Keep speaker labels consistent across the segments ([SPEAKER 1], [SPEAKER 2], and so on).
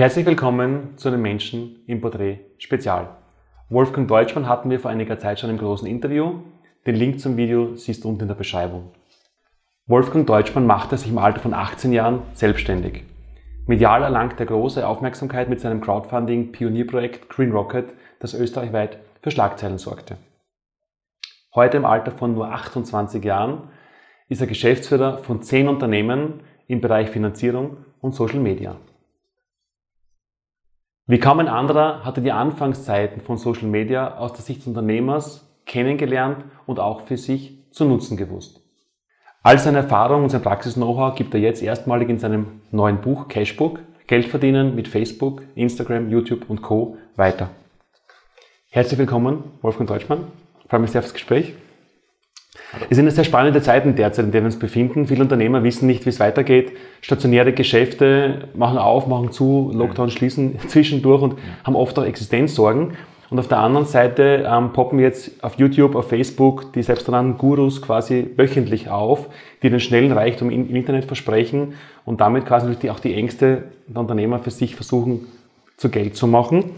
[SPEAKER 1] Herzlich willkommen zu den Menschen im Porträt Spezial. Wolfgang Deutschmann hatten wir vor einiger Zeit schon im großen Interview. Den Link zum Video siehst du unten in der Beschreibung. Wolfgang Deutschmann machte sich im Alter von 18 Jahren selbstständig. Medial erlangt er große Aufmerksamkeit mit seinem Crowdfunding-Pionierprojekt Green Rocket, das österreichweit für Schlagzeilen sorgte. Heute im Alter von nur 28 Jahren ist er Geschäftsführer von zehn Unternehmen im Bereich Finanzierung und Social Media. Wie kaum ein anderer hatte die Anfangszeiten von Social Media aus der Sicht des Unternehmers kennengelernt und auch für sich zu nutzen gewusst. All seine Erfahrung und sein Praxis-Know-how gibt er jetzt erstmalig in seinem neuen Buch Cashbook Geld verdienen mit Facebook, Instagram, YouTube und Co. weiter. Herzlich willkommen, Wolfgang Deutschmann. Ich freue mich sehr aufs Gespräch. Es sind sehr spannende Zeiten derzeit, in denen wir uns befinden. Viele Unternehmer wissen nicht, wie es weitergeht. Stationäre Geschäfte machen auf, machen zu, Lockdown schließen zwischendurch und haben oft auch Existenzsorgen. Und auf der anderen Seite ähm, poppen jetzt auf YouTube, auf Facebook die selbsternannten Gurus quasi wöchentlich auf, die den schnellen Reichtum im Internet versprechen und damit quasi natürlich auch die Ängste der Unternehmer für sich versuchen, zu Geld zu machen.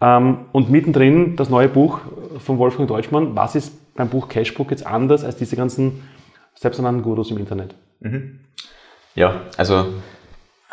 [SPEAKER 1] Ähm, und mittendrin das neue Buch von Wolfgang Deutschmann, was ist beim Buch Cashbook jetzt anders als diese ganzen selbsternannten Gurus im Internet?
[SPEAKER 2] Mhm. Ja, also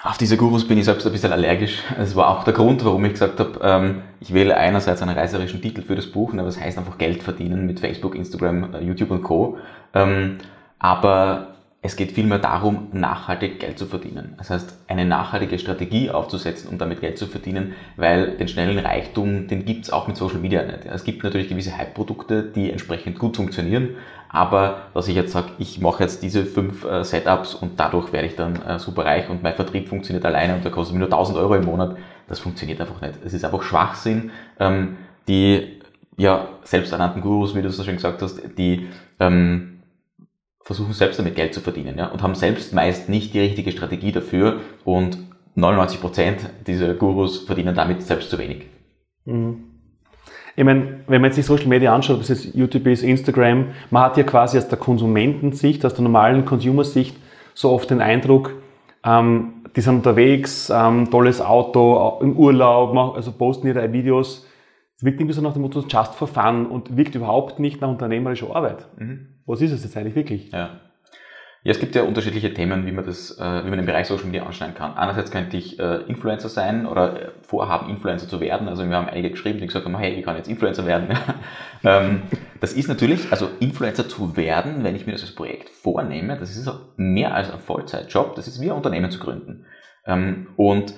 [SPEAKER 2] auf diese Gurus bin ich selbst ein bisschen allergisch. Es war auch der Grund, warum ich gesagt habe, ähm, ich wähle einerseits einen reißerischen Titel für das Buch, aber das heißt einfach Geld verdienen mit Facebook, Instagram, äh, YouTube und Co. Ähm, aber es geht vielmehr darum, nachhaltig Geld zu verdienen. Das heißt, eine nachhaltige Strategie aufzusetzen, um damit Geld zu verdienen, weil den schnellen Reichtum, den gibt's auch mit Social Media nicht. Es gibt natürlich gewisse Hype-Produkte, die entsprechend gut funktionieren, aber dass ich jetzt sage, ich mache jetzt diese fünf äh, Setups und dadurch werde ich dann äh, super reich und mein Vertrieb funktioniert alleine und der kostet mir nur 1000 Euro im Monat, das funktioniert einfach nicht. Es ist einfach Schwachsinn. Ähm, die ja, selbsternannten Gurus, wie du es so schön gesagt hast, die ähm, versuchen selbst damit Geld zu verdienen ja, und haben selbst meist nicht die richtige Strategie dafür und 99 Prozent dieser Gurus verdienen damit selbst zu wenig.
[SPEAKER 1] Mhm. Ich meine, wenn man jetzt sich Social Media anschaut, ob es jetzt YouTube ist, Instagram, man hat ja quasi aus der Konsumentensicht, aus der normalen Consumer-Sicht so oft den Eindruck, ähm, die sind unterwegs, ähm, tolles Auto, im Urlaub, also posten ihre Videos. Es wirkt irgendwie so nach dem Motto just for fun und wirkt überhaupt nicht nach unternehmerischer Arbeit. Mhm. Was ist es jetzt eigentlich wirklich?
[SPEAKER 2] Ja. Ja, es gibt ja unterschiedliche Themen, wie man das, äh, wie man den Bereich Social Media anschneiden kann. Einerseits könnte ich äh, Influencer sein oder äh, vorhaben, Influencer zu werden. Also wir haben einige geschrieben, die gesagt haben, hey, wie kann ich jetzt Influencer werden? ähm, das ist natürlich, also Influencer zu werden, wenn ich mir das als Projekt vornehme, das ist mehr als ein Vollzeitjob, das ist wie ein Unternehmen zu gründen. Ähm, und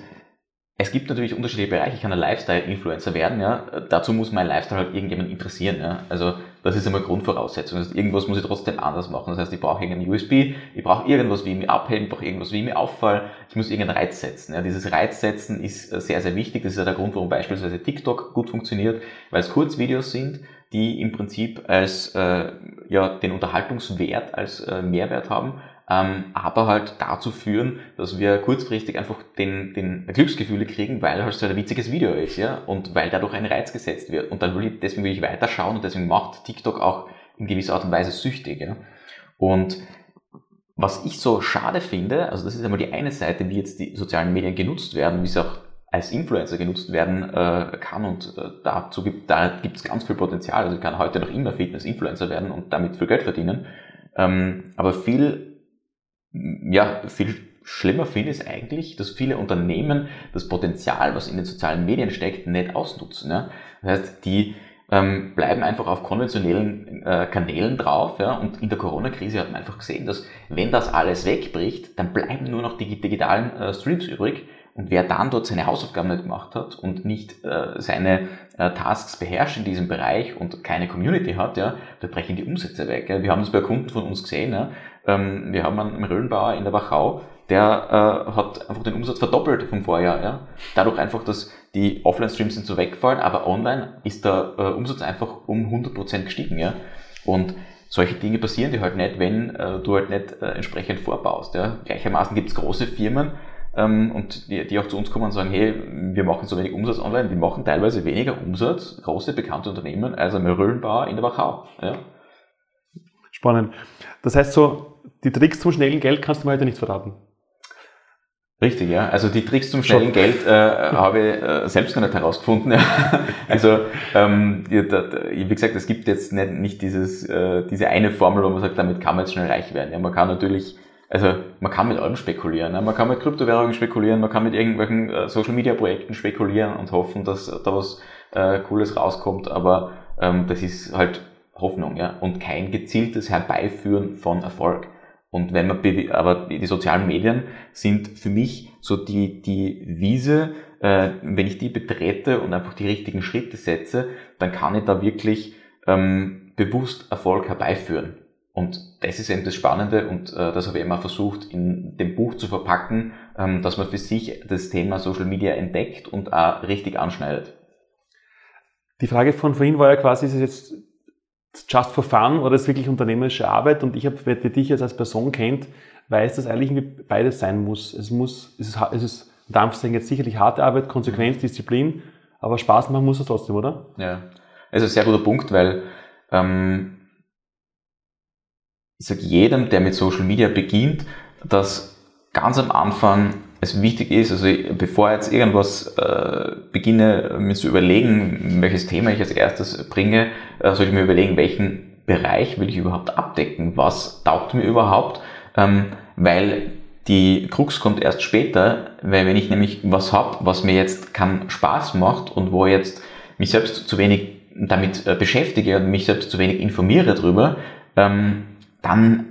[SPEAKER 2] es gibt natürlich unterschiedliche Bereiche. Ich kann ein Lifestyle-Influencer werden, ja. Dazu muss mein Lifestyle halt irgendjemand interessieren, ja. Also, das ist einmal Grundvoraussetzung. Das heißt, irgendwas muss ich trotzdem anders machen. Das heißt, ich brauche irgendeinen USB, ich brauche irgendwas, wie ich mich abheben, ich brauche irgendwas, wie ich mich auffall. Ich muss irgendeinen Reiz setzen, ja. Dieses Reiz setzen ist sehr, sehr wichtig. Das ist ja der Grund, warum beispielsweise TikTok gut funktioniert, weil es Kurzvideos sind, die im Prinzip als, äh, ja, den Unterhaltungswert als äh, Mehrwert haben ähm, aber halt dazu führen, dass wir kurzfristig einfach den, den Glücksgefühle kriegen, weil halt so ein witziges Video ist, ja, und weil dadurch ein Reiz gesetzt wird. Und dann will ich, deswegen will ich weiterschauen und deswegen macht TikTok auch in gewisser Art und Weise süchtig, ja. Und was ich so schade finde, also das ist einmal die eine Seite, wie jetzt die sozialen Medien genutzt werden, wie sie auch als Influencer genutzt werden äh, kann und äh, dazu gibt da gibt es ganz viel Potenzial. Also ich kann heute noch immer Fitness-Influencer werden und damit viel Geld verdienen. Ähm, aber viel ja, viel schlimmer finde ist eigentlich, dass viele Unternehmen das Potenzial, was in den sozialen Medien steckt, nicht ausnutzen. Ja? Das heißt, die ähm, bleiben einfach auf konventionellen äh, Kanälen drauf. Ja? Und in der Corona-Krise hat man einfach gesehen, dass wenn das alles wegbricht, dann bleiben nur noch die digitalen äh, Streams übrig. Und wer dann dort seine Hausaufgaben nicht gemacht hat und nicht äh, seine äh, Tasks beherrscht in diesem Bereich und keine Community hat, ja, da brechen die Umsätze weg. Ja. Wir haben das bei Kunden von uns gesehen. Ja. Ähm, wir haben einen Röhlenbauer in der Wachau, der äh, hat einfach den Umsatz verdoppelt vom Vorjahr. Ja. Dadurch einfach, dass die Offline-Streams sind so wegfallen, aber online ist der äh, Umsatz einfach um 100% gestiegen. Ja. Und solche Dinge passieren die halt nicht, wenn äh, du halt nicht äh, entsprechend vorbaust. Ja. Gleichermaßen gibt es große Firmen, ähm, und die, die auch zu uns kommen und sagen, hey, wir machen so wenig Umsatz online, die machen teilweise weniger Umsatz, große bekannte Unternehmen, als ein Röhlenbauer in der Wachau. Ja.
[SPEAKER 1] Spannend. Das heißt so, die Tricks zum schnellen Geld kannst du mir heute nicht verraten.
[SPEAKER 2] Richtig, ja. Also die Tricks zum schnellen Geld äh, habe ich äh, selbst noch nicht herausgefunden. also ähm, wie gesagt, es gibt jetzt nicht, nicht dieses, äh, diese eine Formel, wo man sagt, damit kann man jetzt schnell reich werden. Ja, man kann natürlich, also man kann mit allem spekulieren. Ja. Man kann mit Kryptowährungen spekulieren, man kann mit irgendwelchen äh, Social Media Projekten spekulieren und hoffen, dass da was äh, Cooles rauskommt. Aber ähm, das ist halt Hoffnung, ja, und kein gezieltes Herbeiführen von Erfolg. Und wenn man, aber die sozialen Medien sind für mich so die, die Wiese, äh, wenn ich die betrete und einfach die richtigen Schritte setze, dann kann ich da wirklich ähm, bewusst Erfolg herbeiführen. Und das ist eben das Spannende und äh, das habe ich immer versucht in dem Buch zu verpacken, ähm, dass man für sich das Thema Social Media entdeckt und auch richtig anschneidet.
[SPEAKER 1] Die Frage von vorhin war ja quasi, ist es jetzt just for fun oder ist wirklich unternehmerische Arbeit? Und ich habe, wer dich jetzt als Person kennt, weiß, dass eigentlich beides sein muss. Es muss, es ist, es ist, darf sagen, jetzt sicherlich harte Arbeit, Konsequenz, Disziplin, aber Spaß machen muss es trotzdem, oder?
[SPEAKER 2] Ja, es ist ein sehr guter Punkt, weil ähm, ich sage jedem, der mit Social Media beginnt, dass ganz am Anfang es wichtig ist, also bevor jetzt irgendwas äh, beginne, mir zu überlegen, welches Thema ich als erstes bringe, äh, sollte ich mir überlegen, welchen Bereich will ich überhaupt abdecken, was taugt mir überhaupt, ähm, weil die Krux kommt erst später, weil wenn ich nämlich was hab, was mir jetzt keinen Spaß macht und wo jetzt mich selbst zu wenig damit äh, beschäftige und mich selbst zu wenig informiere darüber, ähm, dann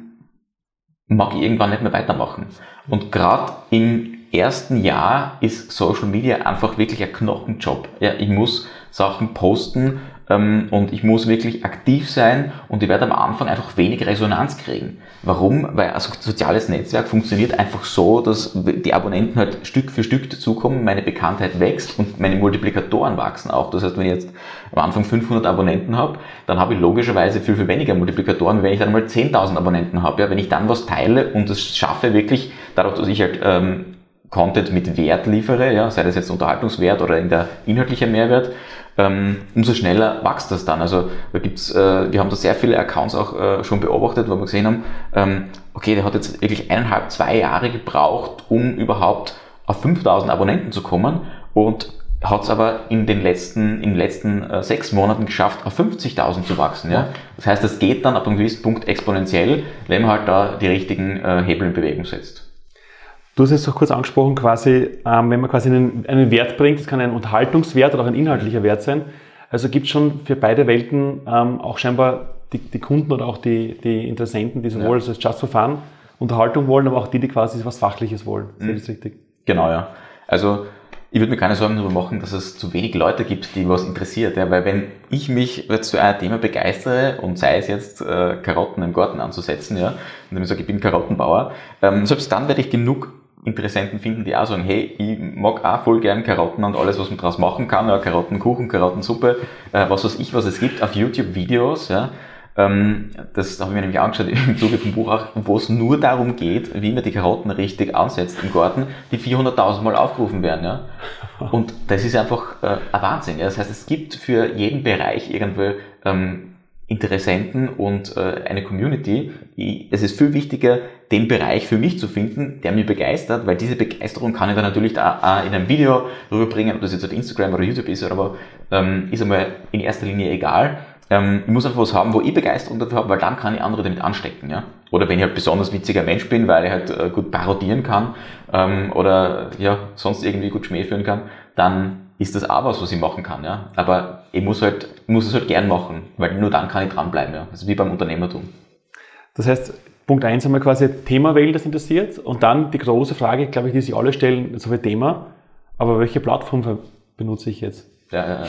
[SPEAKER 2] mag ich irgendwann nicht mehr weitermachen. Und gerade im ersten Jahr ist Social Media einfach wirklich ein Knochenjob. Ja, ich muss Sachen posten ähm, und ich muss wirklich aktiv sein und ich werde am Anfang einfach wenig Resonanz kriegen. Warum? Weil ein soziales Netzwerk funktioniert einfach so, dass die Abonnenten halt Stück für Stück dazukommen, meine Bekanntheit wächst und meine Multiplikatoren wachsen auch. Das heißt, wenn ich jetzt am Anfang 500 Abonnenten habe, dann habe ich logischerweise viel, viel weniger Multiplikatoren, wenn ich dann mal 10.000 Abonnenten habe. Ja, wenn ich dann was teile und es schaffe wirklich, dadurch, dass ich halt ähm, Content mit Wert liefere, ja, sei das jetzt Unterhaltungswert oder in der inhaltliche Mehrwert, ähm, umso schneller wächst das dann. Also da gibt's, äh, wir haben da sehr viele Accounts auch äh, schon beobachtet, wo wir gesehen haben, ähm, okay, der hat jetzt wirklich eineinhalb, zwei Jahre gebraucht, um überhaupt auf 5000 Abonnenten zu kommen und hat es aber in den letzten, in den letzten äh, sechs Monaten geschafft, auf 50.000 zu wachsen. Ja? Das heißt, das geht dann ab einem gewissen Punkt exponentiell, wenn man halt da die richtigen äh, Hebel in Bewegung setzt.
[SPEAKER 1] Du hast jetzt auch kurz angesprochen, quasi, ähm, wenn man quasi einen, einen Wert bringt, das kann ein Unterhaltungswert oder auch ein inhaltlicher Wert sein. Also gibt es schon für beide Welten ähm, auch scheinbar die, die, Kunden oder auch die, die Interessenten, die sowohl ja. als Just for Fun Unterhaltung wollen, aber auch die, die quasi was Fachliches wollen.
[SPEAKER 2] Ich das richtig? Genau, ja. Also ich würde mir keine Sorgen darüber machen, dass es zu wenig Leute gibt, die was interessiert. Ja, weil wenn ich mich jetzt für ein Thema begeistere und sei es jetzt äh, Karotten im Garten anzusetzen, ja, und ich sage, ich bin Karottenbauer, ähm, selbst dann werde ich genug Interessenten finden, die auch sagen, hey, ich mag auch voll gern Karotten und alles, was man daraus machen kann, ja, Karottenkuchen, Karottensuppe, äh, was weiß ich, was es gibt auf YouTube-Videos, ja. Ähm, das habe ich mir nämlich angeschaut im Zuge vom Buch auch, wo es nur darum geht, wie man die Karotten richtig ansetzt im Garten, die 400.000 Mal aufgerufen werden, ja. Und das ist einfach äh, ein Wahnsinn, ja. Das heißt, es gibt für jeden Bereich irgendwo ähm, Interessenten und äh, eine Community. es ist viel wichtiger, den Bereich für mich zu finden, der mich begeistert, weil diese Begeisterung kann ich dann natürlich da in einem Video rüberbringen, ob das jetzt auf Instagram oder YouTube ist, aber ähm, ist einmal in erster Linie egal. Ähm, ich muss einfach was haben, wo ich Begeisterung dafür habe, weil dann kann ich andere damit anstecken. Ja? Oder wenn ich halt besonders witziger Mensch bin, weil ich halt äh, gut parodieren kann ähm, oder ja sonst irgendwie gut Schmäh führen kann, dann ist das auch was, was ich machen kann, ja. Aber ich muss halt, muss es halt gern machen, weil nur dann kann ich dranbleiben, ja. Das ist wie beim Unternehmertum.
[SPEAKER 1] Das heißt, Punkt eins haben wir quasi Thema wählen, das interessiert. Und dann die große Frage, glaube ich, die sich alle stellen, so viel Thema. Aber welche Plattform benutze ich jetzt?
[SPEAKER 2] Ja, ja, ja.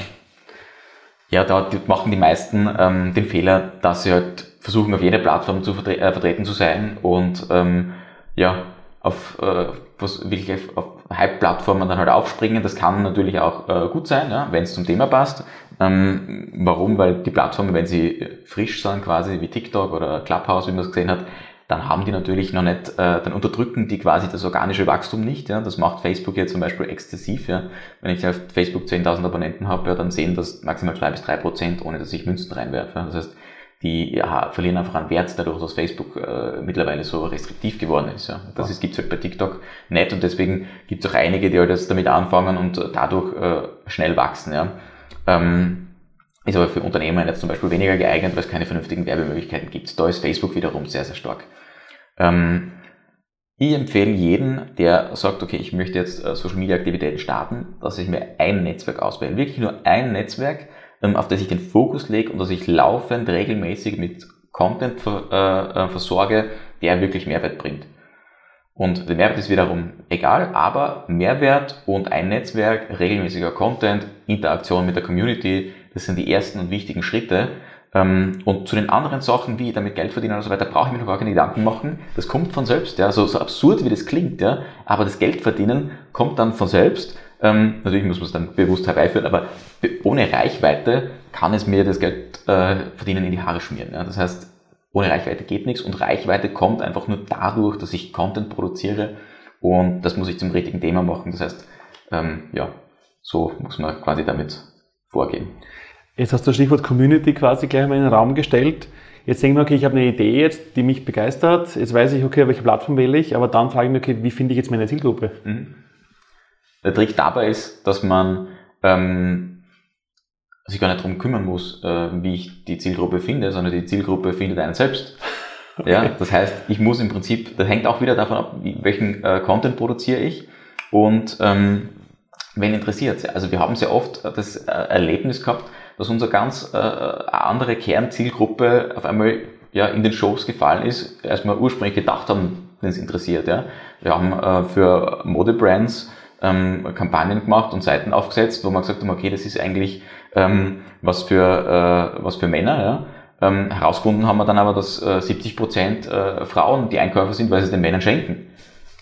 [SPEAKER 2] ja da machen die meisten ähm, den Fehler, dass sie halt versuchen, auf jeder Plattform zu vertre äh, vertreten zu sein und ähm, ja, auf, äh, was wirklich auf Hype-Plattformen dann halt aufspringen. Das kann natürlich auch äh, gut sein, ja, wenn es zum Thema passt. Ähm, warum? Weil die Plattformen, wenn sie frisch sind, quasi wie TikTok oder Clubhouse, wie man es gesehen hat, dann haben die natürlich noch nicht, äh, dann unterdrücken die quasi das organische Wachstum nicht. Ja. Das macht Facebook jetzt zum Beispiel exzessiv. Ja. Wenn ich auf Facebook 10.000 Abonnenten habe, ja, dann sehen das maximal zwei bis drei Prozent, ohne dass ich Münzen reinwerfe. Das heißt, die ja, verlieren einfach an Wert dadurch, dass Facebook äh, mittlerweile so restriktiv geworden ist. Ja. Das ist, gibt's halt bei TikTok nicht und deswegen gibt's auch einige, die halt jetzt damit anfangen und dadurch äh, schnell wachsen. Ja. Ähm, ist aber für Unternehmen jetzt zum Beispiel weniger geeignet, weil es keine vernünftigen Werbemöglichkeiten gibt. Da ist Facebook wiederum sehr, sehr stark. Ähm, ich empfehle jeden, der sagt, okay, ich möchte jetzt äh, Social Media Aktivitäten starten, dass ich mir ein Netzwerk auswähle. Wirklich nur ein Netzwerk, auf das ich den Fokus lege und dass ich laufend regelmäßig mit Content äh, äh, versorge, der wirklich Mehrwert bringt. Und der Mehrwert ist wiederum egal, aber Mehrwert und ein Netzwerk, regelmäßiger Content, Interaktion mit der Community, das sind die ersten und wichtigen Schritte. Ähm, und zu den anderen Sachen, wie damit Geld verdienen und so weiter, brauche ich mir noch gar keine Gedanken machen. Das kommt von selbst, ja. So, so absurd wie das klingt, ja. Aber das Geld verdienen kommt dann von selbst. Ähm, natürlich muss man es dann bewusst herbeiführen, aber ohne Reichweite kann es mir das Geld äh, verdienen in die Haare schmieren. Ja. Das heißt, ohne Reichweite geht nichts und Reichweite kommt einfach nur dadurch, dass ich Content produziere und das muss ich zum richtigen Thema machen. Das heißt, ähm, ja, so muss man quasi damit vorgehen.
[SPEAKER 1] Jetzt hast du das Stichwort Community quasi gleich mal in den Raum gestellt. Jetzt denke ich mir, okay, ich habe eine Idee jetzt, die mich begeistert. Jetzt weiß ich, okay, welche Plattform wähle ich, aber dann frage ich mich, okay, wie finde ich jetzt meine Zielgruppe? Mhm.
[SPEAKER 2] Der Trick dabei ist, dass man ähm, sich gar nicht darum kümmern muss, äh, wie ich die Zielgruppe finde, sondern die Zielgruppe findet einen selbst. Okay. Ja, das heißt, ich muss im Prinzip, das hängt auch wieder davon ab, welchen äh, Content produziere ich und ähm, wen interessiert Also wir haben sehr oft das äh, Erlebnis gehabt, dass unsere ganz äh, andere Kernzielgruppe auf einmal ja, in den Shows gefallen ist, als wir ursprünglich gedacht haben, wenn es interessiert. Ja. Wir haben äh, für Modebrands ähm, Kampagnen gemacht und Seiten aufgesetzt, wo wir gesagt haben, okay, das ist eigentlich ähm, was, für, äh, was für Männer. Ja. Ähm, herausgefunden haben wir dann aber, dass äh, 70 Prozent äh, Frauen die Einkäufer sind, weil sie den Männern schenken.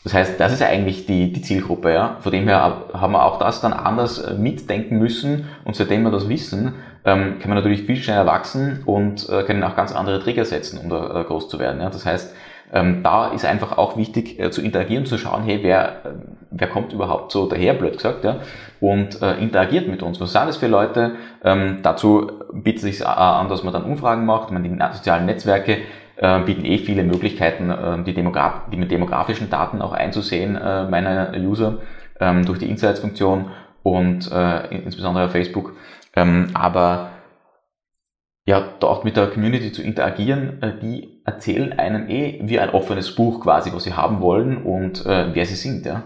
[SPEAKER 2] Das heißt, das ist eigentlich die, die Zielgruppe. Ja. Von dem her haben wir auch das dann anders äh, mitdenken müssen und seitdem wir das wissen, ähm, kann man natürlich viel schneller wachsen und äh, können auch ganz andere Trigger setzen, um da äh, groß zu werden. Ja. Das heißt, ähm, da ist einfach auch wichtig äh, zu interagieren, zu schauen, hey, wer, äh, wer kommt überhaupt so daher, blöd gesagt, ja, und äh, interagiert mit uns. Was sind das für Leute? Ähm, dazu bietet es sich an, dass man dann Umfragen macht, man die sozialen Netzwerke äh, bieten eh viele Möglichkeiten, äh, die, Demograf die mit demografischen Daten auch einzusehen, äh, meiner User, ähm, durch die Insights-Funktion und insbesondere auf Facebook. Ähm, aber ja, dort mit der Community zu interagieren, die erzählen einem eh wie ein offenes Buch quasi, was sie haben wollen und äh, wer sie sind, ja.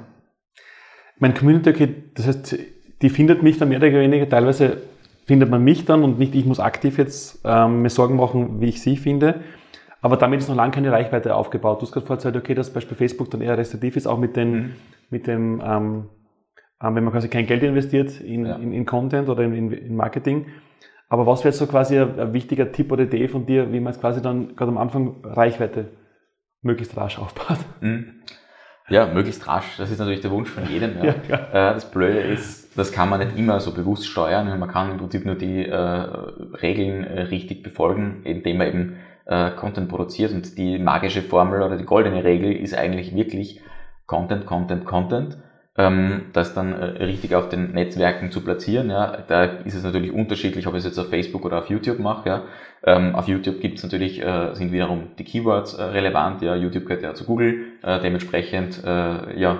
[SPEAKER 1] Mein Community, okay, das heißt, die findet mich dann mehr oder weniger, teilweise findet man mich dann und nicht ich muss aktiv jetzt ähm, mir Sorgen machen, wie ich sie finde. Aber damit ist noch lange keine Reichweite aufgebaut. Du hast gerade vorhin gesagt, okay, dass Beispiel Facebook dann eher restriktiv ist, auch mit, den, mhm. mit dem, ähm, ähm, wenn man quasi kein Geld investiert in, ja. in, in Content oder in, in, Marketing. Aber was wäre jetzt so quasi ein, ein, wichtiger Tipp oder Idee von dir, wie man jetzt quasi dann gerade am Anfang Reichweite möglichst rasch aufbaut? Mhm.
[SPEAKER 2] Ja, möglichst rasch. Das ist natürlich der Wunsch von jedem. Ja. ja. Äh, das Blöde ist, das kann man nicht immer so bewusst steuern. Man kann im Prinzip nur die äh, Regeln äh, richtig befolgen, indem man eben äh, Content produziert. Und die magische Formel oder die goldene Regel ist eigentlich wirklich Content, Content, Content ähm, das dann äh, richtig auf den Netzwerken zu platzieren. Ja. Da ist es natürlich unterschiedlich, ob ich es jetzt auf Facebook oder auf YouTube mache. Ja. Ähm, auf YouTube gibt es natürlich, äh, sind wiederum die Keywords äh, relevant. Ja. YouTube gehört ja zu Google, äh, dementsprechend äh, ja,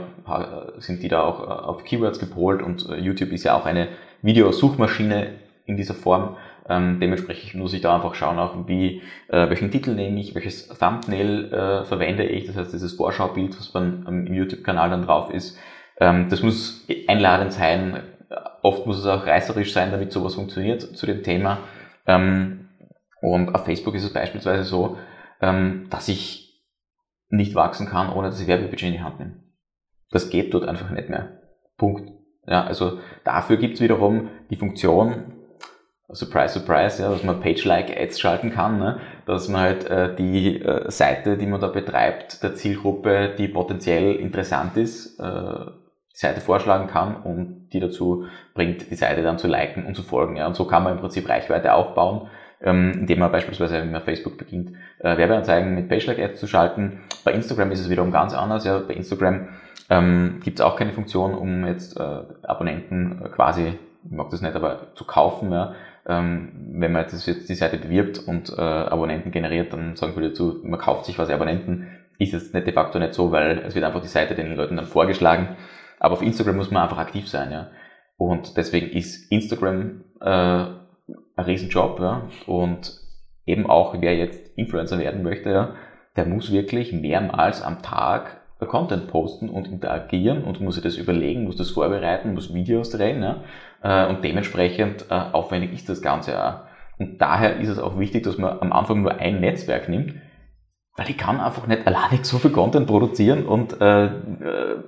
[SPEAKER 2] sind die da auch auf Keywords gepolt und YouTube ist ja auch eine Videosuchmaschine in dieser Form. Ähm, dementsprechend muss ich da einfach schauen, auch wie, äh, welchen Titel nehme ich, welches Thumbnail äh, verwende ich, das heißt dieses Vorschaubild, was beim, im YouTube-Kanal dann drauf ist. Ähm, das muss einladend sein. Oft muss es auch reißerisch sein, damit sowas funktioniert zu dem Thema. Ähm, und auf Facebook ist es beispielsweise so, ähm, dass ich nicht wachsen kann, ohne dass ich Werbebudget in die Hand nehme. Das geht dort einfach nicht mehr. Punkt. Ja, also dafür gibt es wiederum die Funktion, Surprise, surprise, ja, dass man Page-like-Ads schalten kann, ne? dass man halt äh, die äh, Seite, die man da betreibt, der Zielgruppe, die potenziell interessant ist, äh, Seite vorschlagen kann und die dazu bringt, die Seite dann zu liken und zu folgen. Ja. Und so kann man im Prinzip Reichweite aufbauen, ähm, indem man beispielsweise, wenn man Facebook beginnt, äh, Werbeanzeigen mit Page-Like-Ads zu schalten. Bei Instagram ist es wiederum ganz anders. Ja. Bei Instagram ähm, gibt es auch keine Funktion, um jetzt äh, Abonnenten äh, quasi ich mag das nicht, aber zu kaufen, ja, ähm, wenn man das jetzt die Seite bewirbt und äh, Abonnenten generiert, dann sagen wir dazu, man kauft sich quasi Abonnenten, ist es nicht de facto nicht so, weil es wird einfach die Seite den Leuten dann vorgeschlagen. Aber auf Instagram muss man einfach aktiv sein, ja. Und deswegen ist Instagram äh, ein Riesenjob, ja. Und eben auch, wer jetzt Influencer werden möchte, ja, der muss wirklich mehrmals am Tag Content posten und interagieren und muss sich das überlegen, muss das vorbereiten, muss Videos drehen ja? Äh, und dementsprechend äh, aufwendig ist das Ganze auch. Und daher ist es auch wichtig, dass man am Anfang nur ein Netzwerk nimmt, weil ich kann einfach nicht alleine so viel Content produzieren und äh, äh,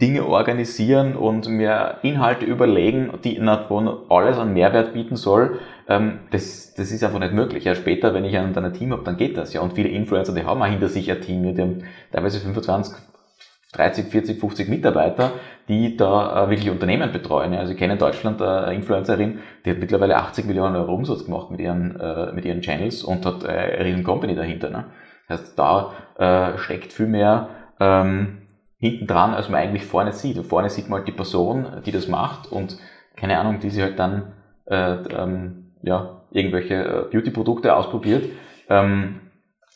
[SPEAKER 2] Dinge organisieren und mir Inhalte überlegen, die wo alles an Mehrwert bieten soll, ähm, das, das ist einfach nicht möglich. Ja, später, wenn ich dann ein Team habe, dann geht das ja. Und viele Influencer, die haben auch hinter sich ein Team, die haben teilweise 25, 30, 40, 50 Mitarbeiter, die da äh, wirklich Unternehmen betreuen. Also ich kenne in Deutschland eine Influencerin, die hat mittlerweile 80 Millionen Euro Umsatz gemacht mit ihren, äh, mit ihren Channels und hat äh, eine riesen Company dahinter. Ne? Das heißt, da steckt viel mehr ähm, hinten dran, als man eigentlich vorne sieht. Und vorne sieht man halt die Person, die das macht und keine Ahnung, die sie halt dann äh, ähm, ja, irgendwelche äh, Beauty-Produkte ausprobiert. Ähm,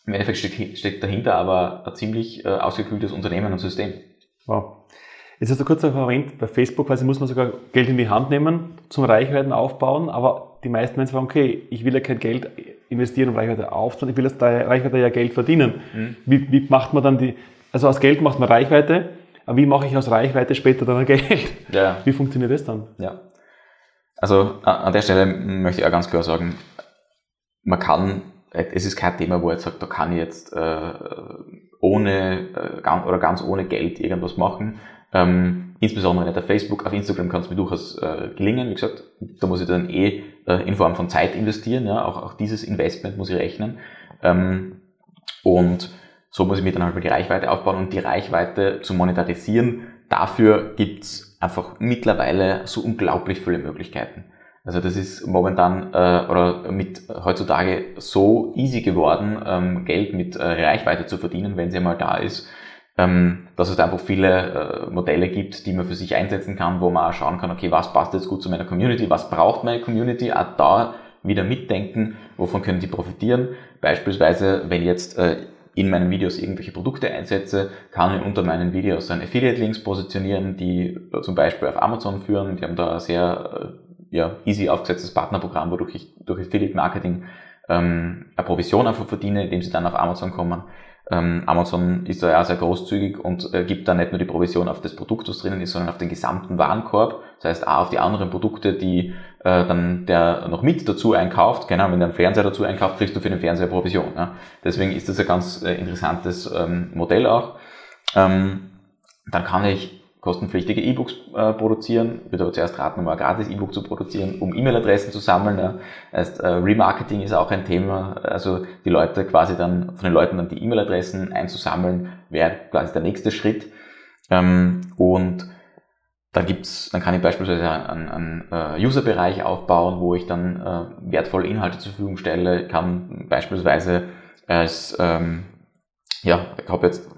[SPEAKER 2] Im Endeffekt steckt, steckt, dahinter aber ein ziemlich äh, ausgekühltes Unternehmen und System.
[SPEAKER 1] Wow. Jetzt hast du kurz erwähnt, bei Facebook quasi muss man sogar Geld in die Hand nehmen zum Reichweiten aufbauen, aber die meisten Menschen sagen, okay, ich will ja kein Geld investieren, um Reichweite aufzubauen, ich will der Reichweite ja Geld verdienen. Mhm. Wie, wie macht man dann die, also aus Geld macht man Reichweite, aber wie mache ich aus Reichweite später dann Geld? Ja. Wie funktioniert das dann?
[SPEAKER 2] Ja. Also an der Stelle möchte ich auch ganz klar sagen, man kann, es ist kein Thema, wo ich sagt, da kann ich jetzt äh, ohne äh, oder ganz ohne Geld irgendwas machen. Ähm, insbesondere nicht auf Facebook, auf Instagram kann es mir durchaus äh, gelingen. Wie gesagt, da muss ich dann eh äh, in Form von Zeit investieren. Ja, auch, auch dieses Investment muss ich rechnen. Ähm, und so muss ich mir dann halt die Reichweite aufbauen und die Reichweite zu monetarisieren. Dafür gibt's einfach mittlerweile so unglaublich viele Möglichkeiten. Also das ist momentan äh, oder mit heutzutage so easy geworden, ähm, Geld mit äh, Reichweite zu verdienen, wenn sie mal da ist, ähm, dass es einfach viele äh, Modelle gibt, die man für sich einsetzen kann, wo man auch schauen kann, okay, was passt jetzt gut zu meiner Community, was braucht meine Community, auch da wieder mitdenken, wovon können die profitieren. Beispielsweise, wenn jetzt äh, in meinen Videos irgendwelche Produkte einsetze, kann ich unter meinen Videos dann Affiliate-Links positionieren, die zum Beispiel auf Amazon führen. Die haben da ein sehr äh, ja, easy aufgesetztes Partnerprogramm, wodurch ich durch Affiliate-Marketing ähm, eine Provision einfach verdiene, indem sie dann auf Amazon kommen. Ähm, Amazon ist da ja sehr großzügig und äh, gibt da nicht nur die Provision auf das Produkt, was drinnen ist, sondern auf den gesamten Warenkorb. Das heißt auch auf die anderen Produkte, die äh, dann der noch mit dazu einkauft. Genau, wenn der einen Fernseher dazu einkauft, kriegst du für den Fernseher Provision. Ja. Deswegen ist das ein ganz äh, interessantes ähm, Modell auch. Ähm, dann kann ich kostenpflichtige E-Books äh, produzieren. Würde aber zuerst raten, um ein gratis E-Book zu produzieren, um E-Mail-Adressen zu sammeln. Ja. Heißt, äh, Remarketing ist auch ein Thema. Also die Leute quasi dann, von den Leuten dann die E-Mail-Adressen einzusammeln, wäre quasi der nächste Schritt. Ähm, und dann gibt's, dann kann ich beispielsweise einen, einen äh, User-Bereich aufbauen, wo ich dann äh, wertvolle Inhalte zur Verfügung stelle. Kann beispielsweise als, ähm, ja, ich habe jetzt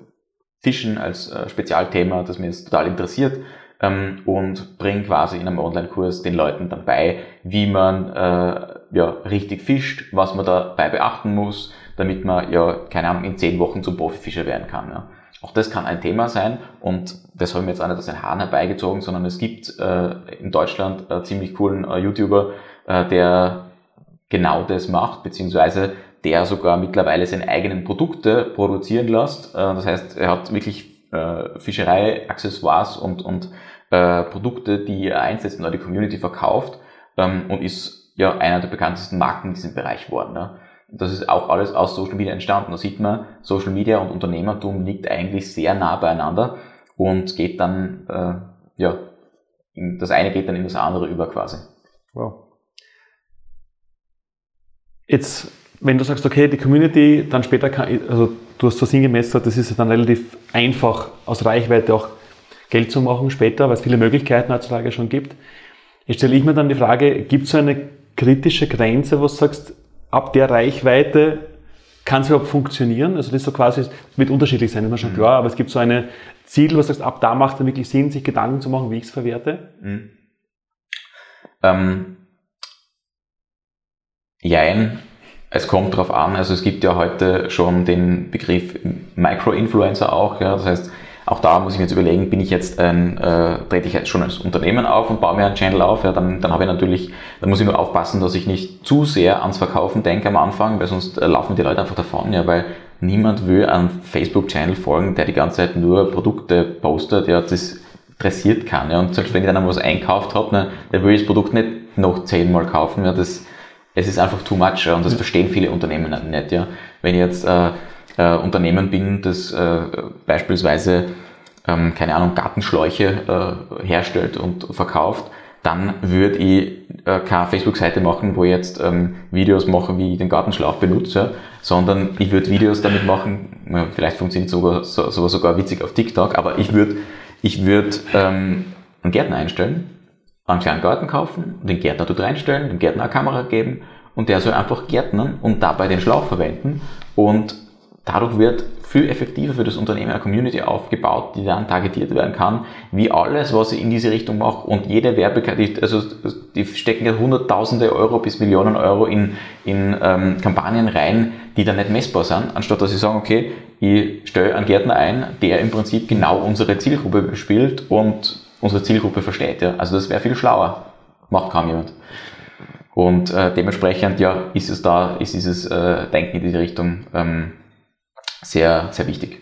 [SPEAKER 2] Fischen als äh, Spezialthema, das mir jetzt total interessiert ähm, und bringe quasi in einem Online-Kurs den Leuten dann bei, wie man äh, ja, richtig fischt, was man dabei beachten muss, damit man ja, keine Ahnung, in zehn Wochen zum Profifischer werden kann. Ja. Auch das kann ein Thema sein und das habe ich mir jetzt auch nicht aus den Haaren herbeigezogen, sondern es gibt äh, in Deutschland einen ziemlich coolen äh, YouTuber, äh, der genau das macht, beziehungsweise der sogar mittlerweile seine eigenen Produkte produzieren lässt. Äh, das heißt, er hat wirklich äh, Fischerei-Accessoires und, und äh, Produkte, die er einsetzt und die Community verkauft ähm, und ist ja einer der bekanntesten Marken in diesem Bereich geworden. Ja. Das ist auch alles aus Social Media entstanden. Da sieht man, Social Media und Unternehmertum liegt eigentlich sehr nah beieinander und geht dann, äh, ja, das eine geht dann in das andere über quasi. Wow.
[SPEAKER 1] Jetzt wenn du sagst, okay, die Community, dann später kann, also du hast so sinngemäß gesagt, das ist dann relativ einfach aus Reichweite auch Geld zu machen später, weil es viele Möglichkeiten heutzutage schon gibt. Jetzt stelle ich mir dann die Frage, gibt es so eine kritische Grenze, wo du sagst, ab der Reichweite kann es überhaupt funktionieren? Also das ist so quasi, wird unterschiedlich sein, ist mir schon mhm. klar, aber es gibt so eine Ziel, wo du sagst, ab da macht es wirklich Sinn, sich Gedanken zu machen, wie ich es verwerte? Mhm.
[SPEAKER 2] Ähm, jein, es kommt drauf an, also es gibt ja heute schon den Begriff Micro-Influencer auch, ja, das heißt, auch da muss ich mir jetzt überlegen, bin ich jetzt ein, äh, trete ich jetzt schon als Unternehmen auf und baue mir einen Channel auf, ja, dann, dann habe ich natürlich, dann muss ich nur aufpassen, dass ich nicht zu sehr ans Verkaufen denke am Anfang, weil sonst äh, laufen die Leute einfach davon, ja, weil niemand will einem Facebook-Channel folgen, der die ganze Zeit nur Produkte postet, ja, das interessiert kann, ja, und selbst wenn ich dann was einkauft habe, ne, der will das Produkt nicht noch zehnmal kaufen, ja, das, es ist einfach too much, ja, und das verstehen viele Unternehmen nicht, ja. Wenn ich jetzt, äh, äh, Unternehmen bin, das äh, beispielsweise, ähm, keine Ahnung, Gartenschläuche äh, herstellt und verkauft, dann würde ich äh, keine Facebook-Seite machen, wo ich jetzt ähm, Videos mache, wie ich den Gartenschlauch benutze, sondern ich würde Videos damit machen, vielleicht funktioniert sogar, so, sogar, sogar witzig auf TikTok, aber ich würde ich würd, ähm, einen Gärtner einstellen, einen kleinen Garten kaufen, den Gärtner dort reinstellen, dem Gärtner eine Kamera geben und der soll einfach gärtnern und dabei den Schlauch verwenden und Dadurch wird viel effektiver für das Unternehmen eine Community aufgebaut, die dann targetiert werden kann, wie alles, was ich in diese Richtung mache. Und jede Werbekarte, also die stecken ja Hunderttausende Euro bis Millionen Euro in, in ähm, Kampagnen rein, die dann nicht messbar sind, anstatt dass sie sagen, okay, ich stelle einen Gärtner ein, der im Prinzip genau unsere Zielgruppe bespielt und unsere Zielgruppe versteht. Ja. Also das wäre viel schlauer. Macht kaum jemand. Und äh, dementsprechend ja, ist es da, ist dieses äh, Denken in diese Richtung ähm, sehr, sehr wichtig.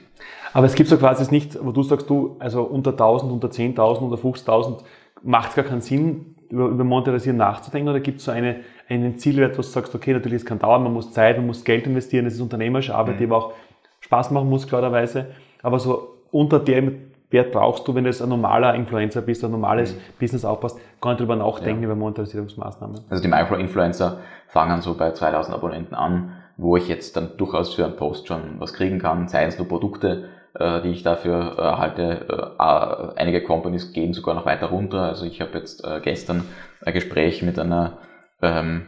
[SPEAKER 1] Aber es gibt so quasi nicht, wo du sagst, du, also unter 1000, unter 10.000, unter 50.000 macht es gar keinen Sinn, über, über Monetarisieren nachzudenken oder gibt es so eine, einen Zielwert, wo du sagst, okay, natürlich, es kann dauern, man muss Zeit, man muss Geld investieren, es ist unternehmerische Arbeit, mhm. die aber auch Spaß machen muss, klarerweise. Aber so unter dem Wert brauchst du, wenn du jetzt ein normaler Influencer bist, ein normales mhm. Business aufpasst, gar nicht drüber nachdenken ja. über Monetarisierungsmaßnahmen.
[SPEAKER 2] Also die Micro-Influencer fangen so bei 2000 Abonnenten an wo ich jetzt dann durchaus für einen Post schon was kriegen kann, seien es nur Produkte, äh, die ich dafür erhalte. Äh, einige Companies gehen sogar noch weiter runter. Also ich habe jetzt äh, gestern ein Gespräch mit einer ähm,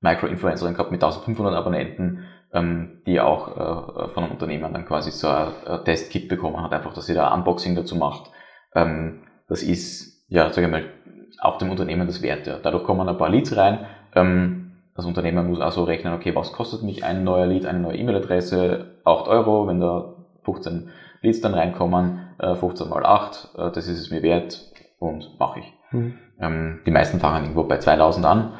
[SPEAKER 2] Micro-Influencerin gehabt mit 1500 Abonnenten, ähm, die auch äh, von einem Unternehmen dann quasi so ein, ein Testkit bekommen hat, einfach, dass sie da Unboxing dazu macht. Ähm, das ist, ja, sage ich mal, auch dem Unternehmen das wert. Ja. Dadurch kommen ein paar Leads rein. Ähm, das Unternehmen muss auch so rechnen, okay, was kostet mich ein neuer Lead, eine neue E-Mail-Adresse? 8 Euro, wenn da 15 Leads dann reinkommen, 15 äh, mal 8, äh, das ist es mir wert und mache ich. Mhm. Die meisten fangen irgendwo bei 2000 an.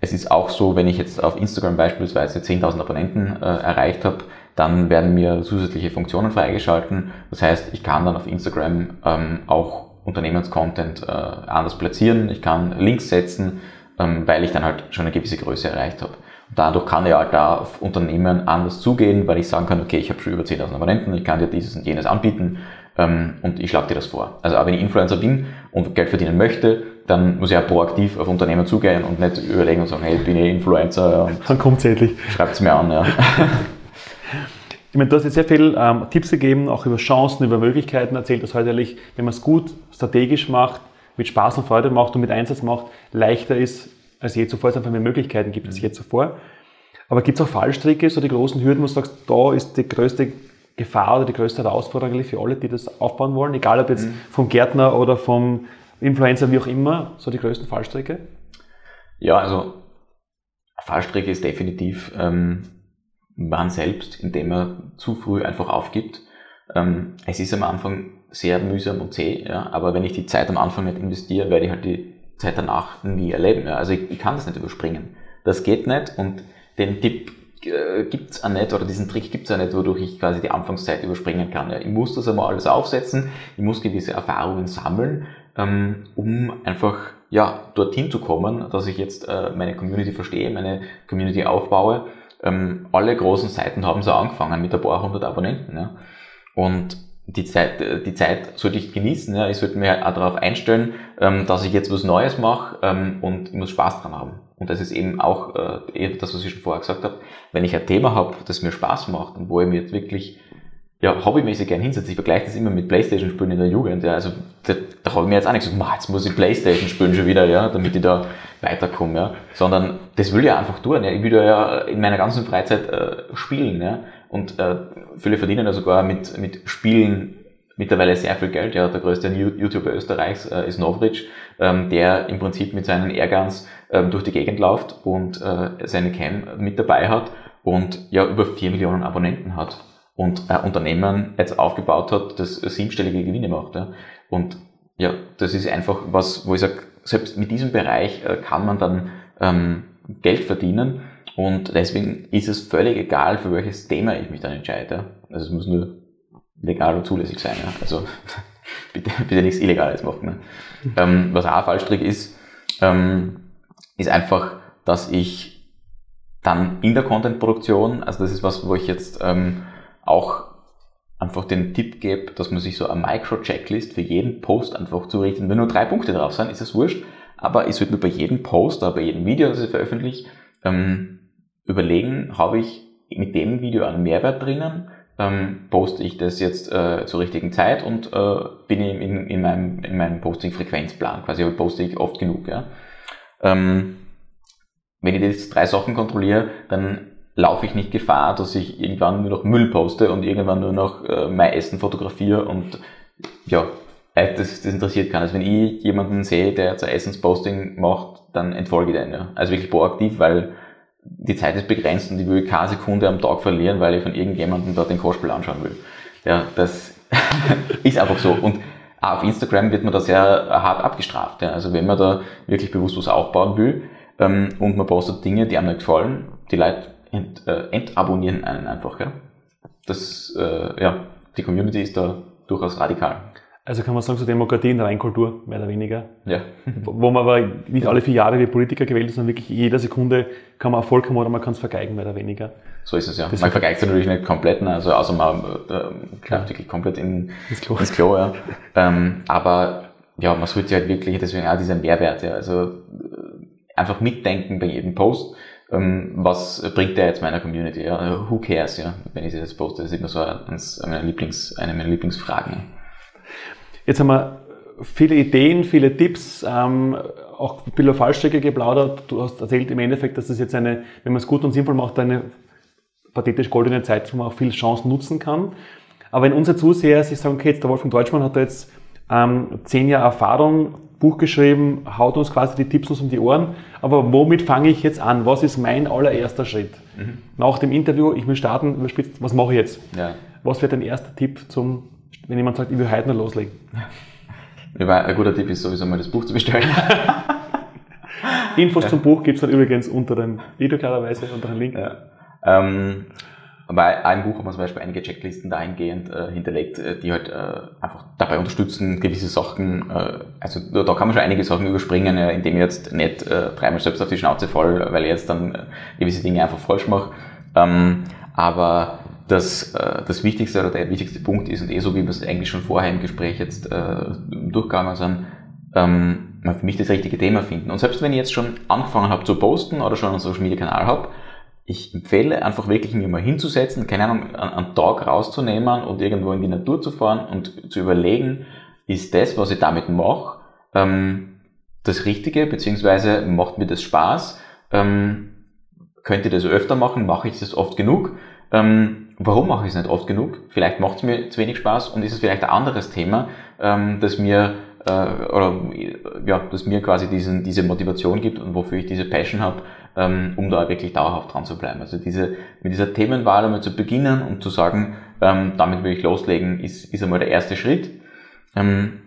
[SPEAKER 2] Es ist auch so, wenn ich jetzt auf Instagram beispielsweise 10.000 Abonnenten äh, erreicht habe, dann werden mir zusätzliche Funktionen freigeschalten. Das heißt, ich kann dann auf Instagram ähm, auch Unternehmenscontent anders platzieren. Ich kann Links setzen, weil ich dann halt schon eine gewisse Größe erreicht habe. Und dadurch kann ich halt da auf Unternehmen anders zugehen, weil ich sagen kann, okay, ich habe schon über 10.000 Abonnenten, ich kann dir dieses und jenes anbieten ähm, und ich schlage dir das vor. Also auch wenn ich Influencer bin und Geld verdienen möchte, dann muss ich auch proaktiv auf Unternehmen zugehen und nicht überlegen und sagen, hey, ich bin eh Influencer. Und
[SPEAKER 1] dann kommt es endlich.
[SPEAKER 2] Schreibt es mir an, ja.
[SPEAKER 1] Ich meine, du hast jetzt sehr viel ähm, Tipps gegeben, auch über Chancen, über Möglichkeiten erzählt, dass heute ehrlich, wenn man es gut strategisch macht, mit Spaß und Freude macht und mit Einsatz macht, leichter ist als je zuvor, es einfach mehr Möglichkeiten gibt als je zuvor. Aber gibt es auch Fallstricke, so die großen Hürden, wo du sagst, da ist die größte Gefahr oder die größte Herausforderung für alle, die das aufbauen wollen, egal ob jetzt mhm. vom Gärtner oder vom Influencer, wie auch immer, so die größten Fallstricke?
[SPEAKER 2] Ja, also Fallstricke ist definitiv ähm, man selbst, indem er zu früh einfach aufgibt. Ähm, es ist am Anfang sehr mühsam und zäh, ja, aber wenn ich die Zeit am Anfang nicht investiere, werde ich halt die Zeit danach nie erleben. Ja. Also ich, ich kann das nicht überspringen. Das geht nicht und den Tipp äh, gibt's auch nicht oder diesen Trick gibt's auch nicht, wodurch ich quasi die Anfangszeit überspringen kann. Ja. Ich muss das einmal alles aufsetzen, ich muss gewisse Erfahrungen sammeln, ähm, um einfach ja, dorthin zu kommen, dass ich jetzt äh, meine Community verstehe, meine Community aufbaue. Ähm, alle großen Seiten haben so angefangen mit ein paar hundert Abonnenten. Ja. Und die Zeit, die Zeit sollte ich genießen. Ja. Ich sollte mir auch darauf einstellen, ähm, dass ich jetzt was Neues mache ähm, und ich muss Spaß dran haben. Und das ist eben auch äh, das, was ich schon vorher gesagt habe. Wenn ich ein Thema habe, das mir Spaß macht und wo ich mir jetzt wirklich ja, hobbymäßig gern hinsetze. Ich vergleiche das immer mit Playstation-Spielen in der Jugend. Ja. Also da, da habe ich mir jetzt auch nicht gesagt, jetzt muss ich Playstation spielen schon wieder, ja, damit ich da weiterkomme. Ja. Sondern das will ich einfach tun. Ja. Ich will ja in meiner ganzen Freizeit äh, spielen. Ja. Und äh, viele verdienen ja sogar mit, mit Spielen mittlerweile sehr viel Geld. Ja, der größte YouTuber Österreichs äh, ist Novric, ähm, der im Prinzip mit seinen Airguns ähm, durch die Gegend läuft und äh, seine Cam mit dabei hat und ja über vier Millionen Abonnenten hat und ein Unternehmen jetzt aufgebaut hat, das siebenstellige Gewinne macht. Ja. Und ja, das ist einfach was, wo ich sage, selbst mit diesem Bereich äh, kann man dann ähm, Geld verdienen und deswegen ist es völlig egal, für welches Thema ich mich dann entscheide. Also es muss nur legal und zulässig sein. Ja. Also bitte, bitte nichts Illegales machen. Ne? Ähm, was auch Fallstrick ist, ähm, ist einfach, dass ich dann in der Content-Produktion, also das ist was, wo ich jetzt ähm, auch einfach den Tipp gebe, dass man sich so eine Micro-Checklist für jeden Post einfach zurichten. Wenn nur drei Punkte drauf sind, ist es wurscht, aber ich sollte mir bei jedem Post oder bei jedem Video, das ich veröffentliche, ähm, überlegen, habe ich mit dem Video einen Mehrwert drinnen, ähm, poste ich das jetzt äh, zur richtigen Zeit und äh, bin ich in, in meinem, in meinem Posting-Frequenzplan, quasi poste ich oft genug. Ja? Ähm, wenn ich jetzt drei Sachen kontrolliere, dann laufe ich nicht Gefahr, dass ich irgendwann nur noch Müll poste und irgendwann nur noch äh, mein Essen fotografiere und ja, äh, das, das interessiert keinen. Also wenn ich jemanden sehe, der jetzt ein Essensposting macht, dann entfolge ich den. Ja. Also wirklich proaktiv, weil die Zeit ist begrenzt und ich will keine Sekunde am Tag verlieren, weil ich von irgendjemandem dort den Kostspiel anschauen will. Ja, das ist einfach so. Und auf Instagram wird man da sehr hart abgestraft. Ja. Also wenn man da wirklich bewusst was aufbauen will ähm, und man postet Dinge, die einem nicht gefallen, die Leute ent, äh, entabonnieren einen einfach. Ja. Das, äh, ja, die Community ist da durchaus radikal.
[SPEAKER 1] Also kann man sagen, so Demokratie in der Reinkultur, mehr oder weniger.
[SPEAKER 2] Ja.
[SPEAKER 1] Wo man aber nicht alle vier Jahre wie Politiker gewählt ist, sondern wirklich jede Sekunde kann man Erfolg haben oder man kann es vergeigen, mehr oder weniger.
[SPEAKER 2] So ist es ja. Das man vergeigt es natürlich nicht komplett, ne? also außer man äh, klappt wirklich komplett in, ins Klo. Ins Klo ja. ähm, aber ja, man sollte halt wirklich, deswegen auch dieser Mehrwert, ja, also äh, einfach mitdenken bei jedem Post. Ähm, was bringt der jetzt meiner Community? Ja? Who cares, ja, wenn ich das jetzt poste? Das ist immer so eines meiner Lieblings, eine meiner Lieblingsfragen.
[SPEAKER 1] Jetzt haben wir viele Ideen, viele Tipps, ähm, auch ein bisschen Fallstrecke geplaudert. Du hast erzählt im Endeffekt, dass das jetzt eine, wenn man es gut und sinnvoll macht, eine pathetisch goldene Zeit, wo man auch viel Chancen nutzen kann. Aber wenn unsere Zuseher sich sagen, okay, jetzt der Wolfgang Deutschmann hat da jetzt ähm, zehn Jahre Erfahrung, Buch geschrieben, haut uns quasi die Tipps um die Ohren, aber womit fange ich jetzt an? Was ist mein allererster Schritt? Mhm. Nach dem Interview, ich will starten, überspitzt, was mache ich jetzt? Ja. Was wäre dein erster Tipp zum wenn jemand sagt, ich will heute noch loslegen.
[SPEAKER 2] Ja, ein guter Tipp ist sowieso mal das Buch zu bestellen.
[SPEAKER 1] Infos ja. zum Buch gibt es dann übrigens unter dem Video klarerweise, unter dem Link. Ja.
[SPEAKER 2] Ähm, bei einem Buch haben wir zum Beispiel einige Checklisten dahingehend äh, hinterlegt, äh, die halt äh, einfach dabei unterstützen, gewisse Sachen, äh, also da, da, kann man schon einige Sachen überspringen, äh, indem ich jetzt nicht äh, dreimal selbst auf die Schnauze voll, weil ich jetzt dann gewisse Dinge einfach falsch mache. Ähm, aber das, äh, das Wichtigste oder der wichtigste Punkt ist, und eh so wie wir es eigentlich schon vorher im Gespräch jetzt äh, durchgegangen sind, ähm, für mich das richtige Thema finden. Und selbst wenn ich jetzt schon angefangen habe zu posten oder schon einen Social Media Kanal habe, ich empfehle einfach wirklich mir mal hinzusetzen, keine Ahnung, einen Tag rauszunehmen und irgendwo in die Natur zu fahren und zu überlegen, ist das, was ich damit mache, ähm, das Richtige, beziehungsweise macht mir das Spaß, ähm, könnte ich das öfter machen, mache ich das oft genug, ähm, Warum mache ich es nicht oft genug? Vielleicht macht es mir zu wenig Spaß und ist es vielleicht ein anderes Thema, ähm, das mir äh, oder ja, das mir quasi diesen, diese Motivation gibt und wofür ich diese Passion habe, ähm, um da wirklich dauerhaft dran zu bleiben. Also diese mit dieser Themenwahl einmal zu beginnen und zu sagen, ähm, damit will ich loslegen, ist, ist einmal der erste Schritt. Ähm,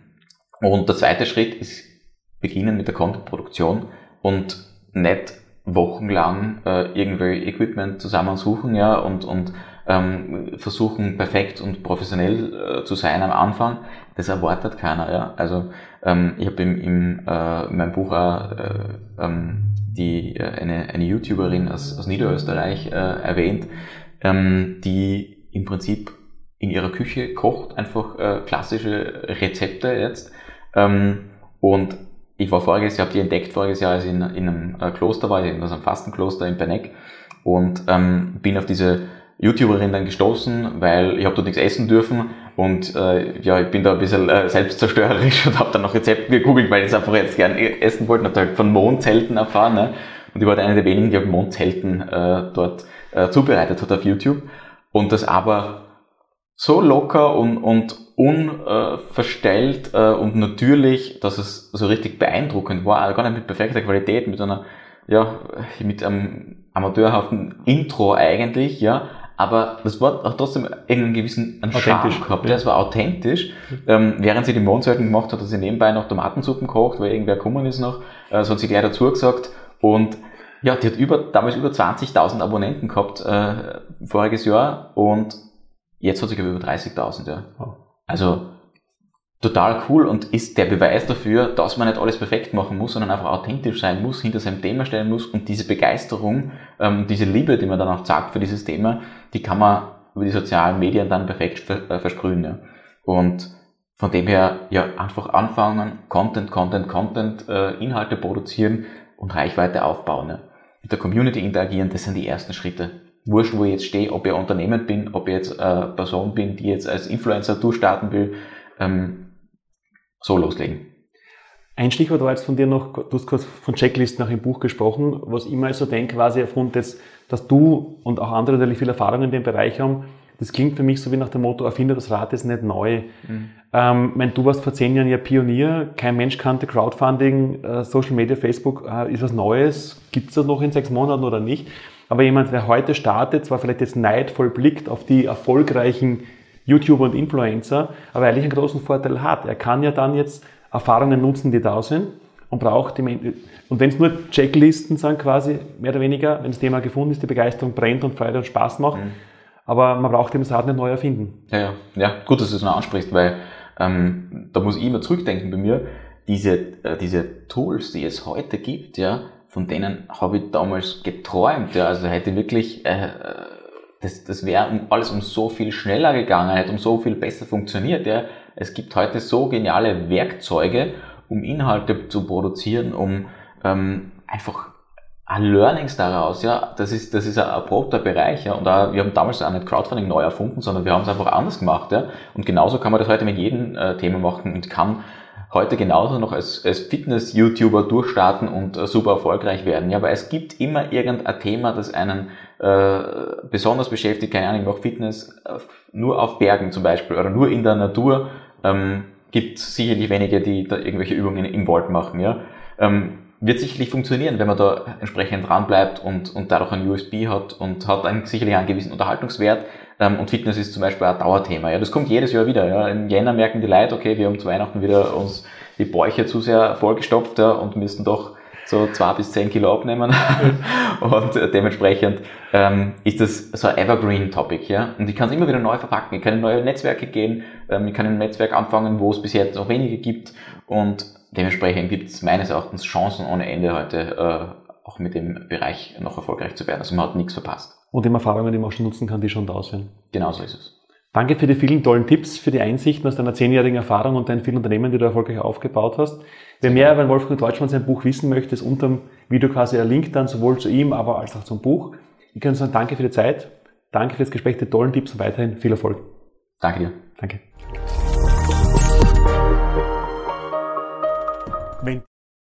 [SPEAKER 2] und der zweite Schritt ist beginnen mit der Content-Produktion und nicht wochenlang äh, irgendwelche Equipment zusammensuchen ja, und, und ähm, versuchen perfekt und professionell äh, zu sein am Anfang, das erwartet keiner. Ja? Also ähm, ich habe im, im, äh, in meinem Buch auch äh, ähm, die, äh, eine, eine YouTuberin aus, aus Niederösterreich äh, erwähnt, ähm, die im Prinzip in ihrer Küche kocht, einfach äh, klassische Rezepte jetzt. Ähm, und ich war voriges Jahr, habe die entdeckt voriges Jahr, als ich in, in einem äh, Kloster war, in einem Fastenkloster in Beneck und ähm, bin auf diese YouTuberin dann gestoßen, weil ich habe dort nichts essen dürfen und äh, ja, ich bin da ein bisschen äh, selbstzerstörerisch und habe dann noch Rezepte gegoogelt, weil ich es einfach jetzt gern essen wollte und halt von Mondzelten erfahren. Ne? Und ich war eine der wenigen, die Mondzelten äh, dort äh, zubereitet hat auf YouTube. Und das aber so locker und, und unverstellt äh, und natürlich, dass es so richtig beeindruckend war, also gar nicht mit perfekter Qualität, mit einer, ja, mit einem amateurhaften Intro eigentlich, ja, aber das war auch trotzdem irgendeinen gewissen einen Charme gehabt. Ja. Das war authentisch. Ähm, während sie die Mondselten gemacht hat, hat sie nebenbei noch Tomatensuppen gekocht, weil irgendwer gekommen ist noch. Äh, das hat sie gleich dazu gesagt. Und ja, die hat über, damals über 20.000 Abonnenten gehabt, äh, voriges Jahr. Und jetzt hat sie, glaube ich, über 30.000, ja. Also, total cool und ist der Beweis dafür, dass man nicht alles perfekt machen muss, sondern einfach authentisch sein muss, hinter seinem Thema stellen muss und diese Begeisterung, ähm, diese Liebe, die man dann auch sagt für dieses Thema, die kann man über die sozialen Medien dann perfekt äh, versprühen. Ja. Und von dem her, ja, einfach anfangen, Content, Content, Content, äh, Inhalte produzieren und Reichweite aufbauen. Ja. Mit der Community interagieren, das sind die ersten Schritte. Wurscht, wo ich jetzt stehe, ob ich Unternehmen bin, ob ich jetzt äh, Person bin, die jetzt als Influencer durchstarten will, ähm, so loslegen.
[SPEAKER 1] Ein Stichwort war jetzt von dir noch, du hast kurz von Checklisten nach im Buch gesprochen, was ich immer so denke, quasi aufgrund des, dass du und auch andere natürlich viel Erfahrung in dem Bereich haben, das klingt für mich so wie nach dem Motto, erfinde das Rad ist nicht neu. Mhm. Ähm, mein, du warst vor zehn Jahren ja Pionier, kein Mensch kannte Crowdfunding, äh, Social Media, Facebook, äh, ist was Neues, gibt es das noch in sechs Monaten oder nicht? Aber jemand, der heute startet, zwar vielleicht jetzt neidvoll blickt auf die erfolgreichen YouTuber und Influencer, aber eigentlich einen großen Vorteil hat. Er kann ja dann jetzt Erfahrungen nutzen, die da sind und braucht die Menschen. Und wenn es nur Checklisten sind quasi, mehr oder weniger, wenn das Thema gefunden ist, die Begeisterung brennt und Freude und Spaß macht, mhm. aber man braucht eben das Rad nicht neu erfinden.
[SPEAKER 2] Ja, ja, ja, gut, dass du es noch ansprichst, weil ähm, da muss ich immer zurückdenken bei mir, diese, äh, diese Tools, die es heute gibt, ja, von denen habe ich damals geträumt, ja, also hätte wirklich äh, das, das wäre um, alles um so viel schneller gegangen, hätte um so viel besser funktioniert. Ja. Es gibt heute so geniale Werkzeuge, um Inhalte zu produzieren, um ähm, einfach Learnings daraus, ja, das ist, das ist ein erprobter Bereich, ja, und da, wir haben damals auch nicht Crowdfunding neu erfunden, sondern wir haben es einfach anders gemacht, ja, und genauso kann man das heute mit jedem äh, Thema machen und kann heute genauso noch als, als Fitness-YouTuber durchstarten und äh, super erfolgreich werden. Ja, aber es gibt immer irgendein Thema, das einen äh, besonders beschäftigt, keine Ahnung, auch Fitness, äh, nur auf Bergen zum Beispiel oder nur in der Natur. Ähm, gibt sicherlich wenige, die da irgendwelche Übungen im Wald machen. Ja. Ähm, wird sicherlich funktionieren, wenn man da entsprechend dran bleibt und, und dadurch ein USB hat und hat einen, sicherlich einen gewissen Unterhaltungswert. Ähm, und Fitness ist zum Beispiel ein Dauerthema. Ja, das kommt jedes Jahr wieder. Ja. Im Jänner merken die Leute, okay, wir haben zu Weihnachten wieder uns die Bäuche zu sehr vollgestopft ja, und müssen doch so zwei bis zehn Kilo abnehmen. und dementsprechend ähm, ist das so ein Evergreen-Topic. Ja? Und ich kann es immer wieder neu verpacken. Ich kann in neue Netzwerke gehen, ähm, ich kann in ein Netzwerk anfangen, wo es bis jetzt noch wenige gibt. Und dementsprechend gibt es meines Erachtens Chancen ohne Ende heute, äh, auch mit dem Bereich noch erfolgreich zu werden. Also man hat nichts verpasst.
[SPEAKER 1] Und eben Erfahrungen, die man auch schon nutzen kann, die schon da sind.
[SPEAKER 2] Genau so ist es.
[SPEAKER 1] Danke für die vielen tollen Tipps, für die Einsichten aus deiner zehnjährigen Erfahrung und deinen vielen Unternehmen, die du erfolgreich aufgebaut hast. Wer mehr über Wolfgang Deutschmann sein Buch wissen möchte, ist unter dem Video quasi der Link dann sowohl zu ihm, aber als auch zum Buch. Ich kann sagen, danke für die Zeit, danke für das Gespräch, die tollen Tipps und weiterhin viel Erfolg.
[SPEAKER 2] Danke dir.
[SPEAKER 1] Danke. Wenn